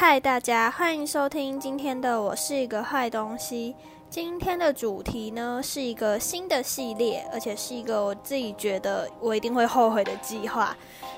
嗨，大家欢迎收听今天的《我是一个坏东西》。今天的主题呢是一个新的系列，而且是一个我自己觉得我一定会后悔的计划。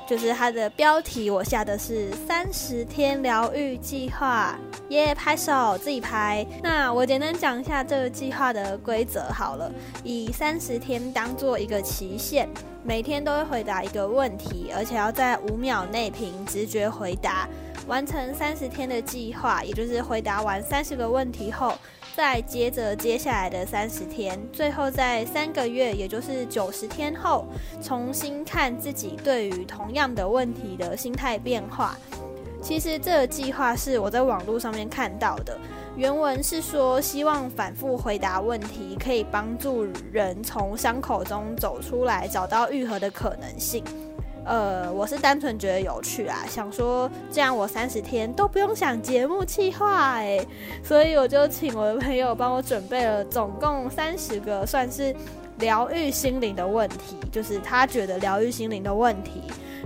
就是它的标题，我下的是三十天疗愈计划。耶，拍手，自己拍。那我简单讲一下这个计划的规则好了，以三十天当做一个期限，每天都会回答一个问题，而且要在五秒内凭直觉回答。完成三十天的计划，也就是回答完三十个问题后，再接着接下来的三十天，最后在三个月，也就是九十天后，重新看自己对于同样的问题的心态变化。其实这个计划是我在网络上面看到的，原文是说希望反复回答问题，可以帮助人从伤口中走出来，找到愈合的可能性。呃，我是单纯觉得有趣啊，想说这样我三十天都不用想节目计划哎，所以我就请我的朋友帮我准备了总共三十个算是疗愈心灵的问题，就是他觉得疗愈心灵的问题，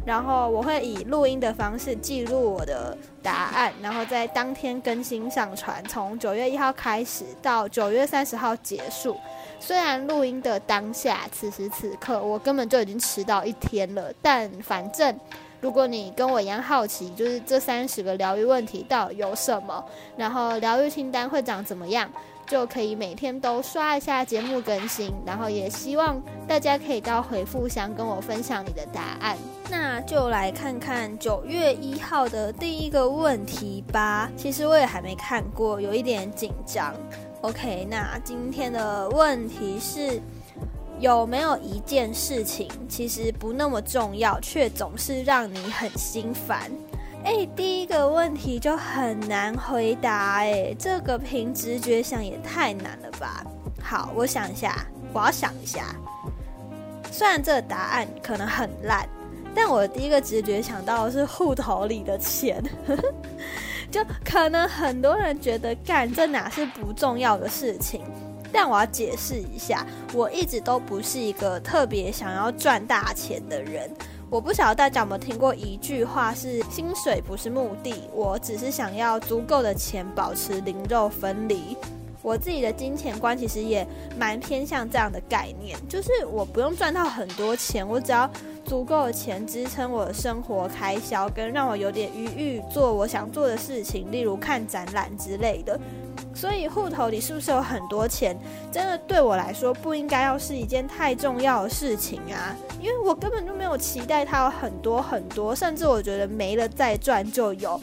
然后我会以录音的方式记录我的答案，然后在当天更新上传，从九月一号开始到九月三十号结束。虽然录音的当下，此时此刻我根本就已经迟到一天了，但反正如果你跟我一样好奇，就是这三十个疗愈问题到底有什么，然后疗愈清单会长怎么样，就可以每天都刷一下节目更新，然后也希望大家可以到回复箱跟我分享你的答案。那就来看看九月一号的第一个问题吧。其实我也还没看过，有一点紧张。OK，那今天的问题是有没有一件事情其实不那么重要，却总是让你很心烦？哎，第一个问题就很难回答，哎，这个凭直觉想也太难了吧？好，我想一下，我要想一下。虽然这个答案可能很烂，但我第一个直觉想到的是户头里的钱。就可能很多人觉得干这哪是不重要的事情，但我要解释一下，我一直都不是一个特别想要赚大钱的人。我不晓得大家有没有听过一句话是“薪水不是目的，我只是想要足够的钱保持灵肉分离”。我自己的金钱观其实也蛮偏向这样的概念，就是我不用赚到很多钱，我只要足够的钱支撑我的生活开销，跟让我有点余裕做我想做的事情，例如看展览之类的。所以户头里是不是有很多钱，真的对我来说不应该要是一件太重要的事情啊，因为我根本就没有期待它有很多很多，甚至我觉得没了再赚就有。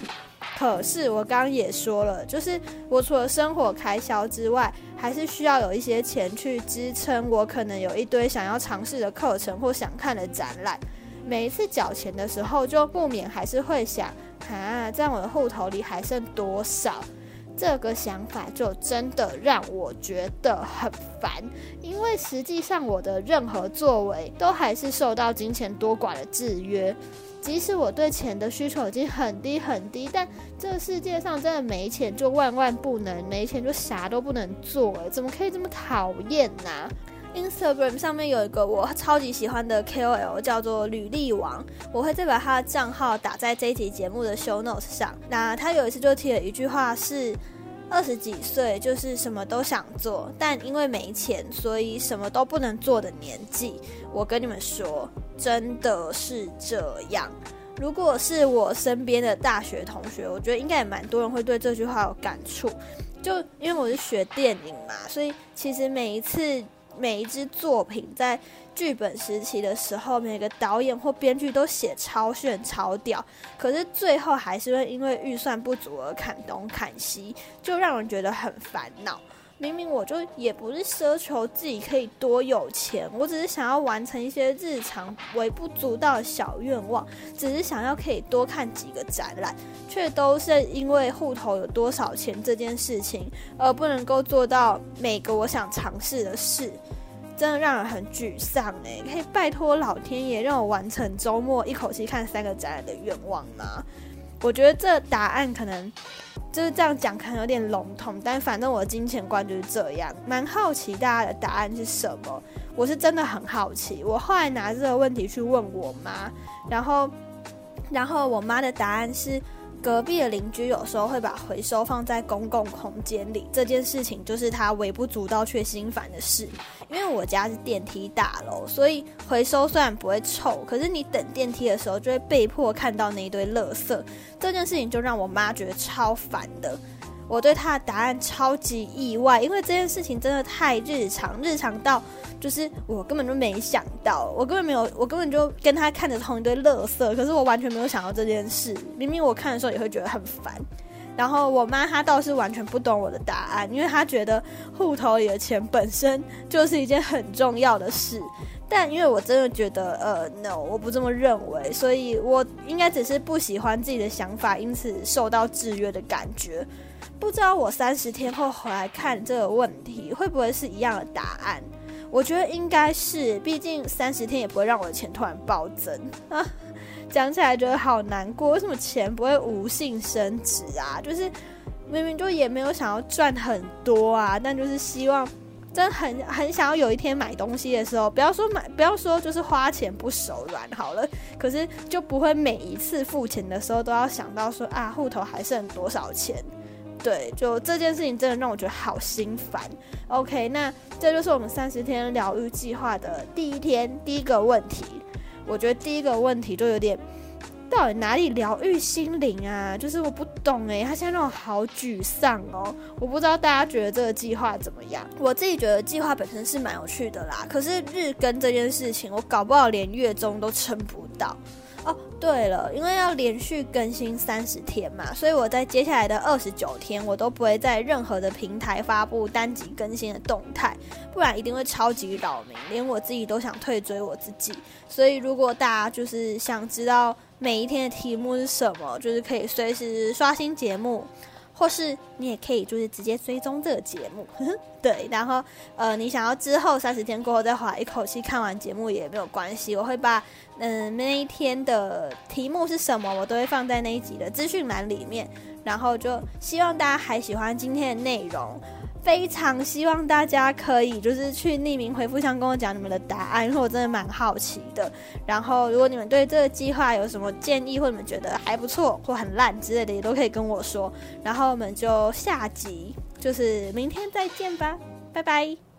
可是我刚刚也说了，就是我除了生活开销之外，还是需要有一些钱去支撑我可能有一堆想要尝试的课程或想看的展览。每一次缴钱的时候，就不免还是会想，啊，在我的户头里还剩多少？这个想法就真的让我觉得很烦，因为实际上我的任何作为都还是受到金钱多寡的制约。即使我对钱的需求已经很低很低，但这个世界上真的没钱就万万不能，没钱就啥都不能做，怎么可以这么讨厌呢？Instagram 上面有一个我超级喜欢的 KOL，叫做履历王，我会再把他的账号打在这一集节目的 show notes 上。那他有一次就提了一句话是。二十几岁就是什么都想做，但因为没钱，所以什么都不能做的年纪。我跟你们说，真的是这样。如果是我身边的大学同学，我觉得应该也蛮多人会对这句话有感触。就因为我是学电影嘛，所以其实每一次。每一支作品在剧本时期的时候，每个导演或编剧都写超炫超屌，可是最后还是会因为预算不足而砍东砍西，就让人觉得很烦恼。明明我就也不是奢求自己可以多有钱，我只是想要完成一些日常微不足道的小愿望，只是想要可以多看几个展览，却都是因为户头有多少钱这件事情，而不能够做到每个我想尝试的事，真的让人很沮丧哎！可以拜托老天爷让我完成周末一口气看三个展览的愿望吗？我觉得这答案可能就是这样讲，可能有点笼统，但反正我的金钱观就是这样。蛮好奇大家的答案是什么？我是真的很好奇。我后来拿这个问题去问我妈，然后，然后我妈的答案是：隔壁的邻居有时候会把回收放在公共空间里，这件事情就是他微不足道却心烦的事。因为我家是电梯大楼，所以回收虽然不会臭，可是你等电梯的时候就会被迫看到那一堆垃圾，这件事情就让我妈觉得超烦的。我对他的答案超级意外，因为这件事情真的太日常，日常到就是我根本就没想到，我根本没有，我根本就跟他看着同一堆垃圾，可是我完全没有想到这件事。明明我看的时候也会觉得很烦。然后我妈她倒是完全不懂我的答案，因为她觉得户头里的钱本身就是一件很重要的事。但因为我真的觉得，呃，no，我不这么认为，所以我应该只是不喜欢自己的想法，因此受到制约的感觉。不知道我三十天后回来看这个问题，会不会是一样的答案？我觉得应该是，毕竟三十天也不会让我的钱突然暴增啊。讲起来觉得好难过，为什么钱不会无性升值啊？就是明明就也没有想要赚很多啊，但就是希望，真很很想要有一天买东西的时候，不要说买，不要说就是花钱不手软好了，可是就不会每一次付钱的时候都要想到说啊，户头还剩多少钱。对，就这件事情真的让我觉得好心烦。OK，那这就是我们三十天疗愈计划的第一天第一个问题。我觉得第一个问题就有点，到底哪里疗愈心灵啊？就是我不懂诶，他现在让我好沮丧哦。我不知道大家觉得这个计划怎么样？我自己觉得计划本身是蛮有趣的啦，可是日更这件事情，我搞不好连月中都撑不到。哦，对了，因为要连续更新三十天嘛，所以我在接下来的二十九天，我都不会在任何的平台发布单集更新的动态，不然一定会超级扰民，连我自己都想退追我自己。所以如果大家就是想知道每一天的题目是什么，就是可以随时刷新节目。或是你也可以就是直接追踪这个节目，对，然后呃，你想要之后三十天过后再划一口气看完节目也没有关系，我会把嗯那一天的题目是什么，我都会放在那一集的资讯栏里面，然后就希望大家还喜欢今天的内容。非常希望大家可以就是去匿名回复箱跟我讲你们的答案，因为我真的蛮好奇的。然后如果你们对这个计划有什么建议，或你们觉得还不错或很烂之类的，也都可以跟我说。然后我们就下集就是明天再见吧，拜拜。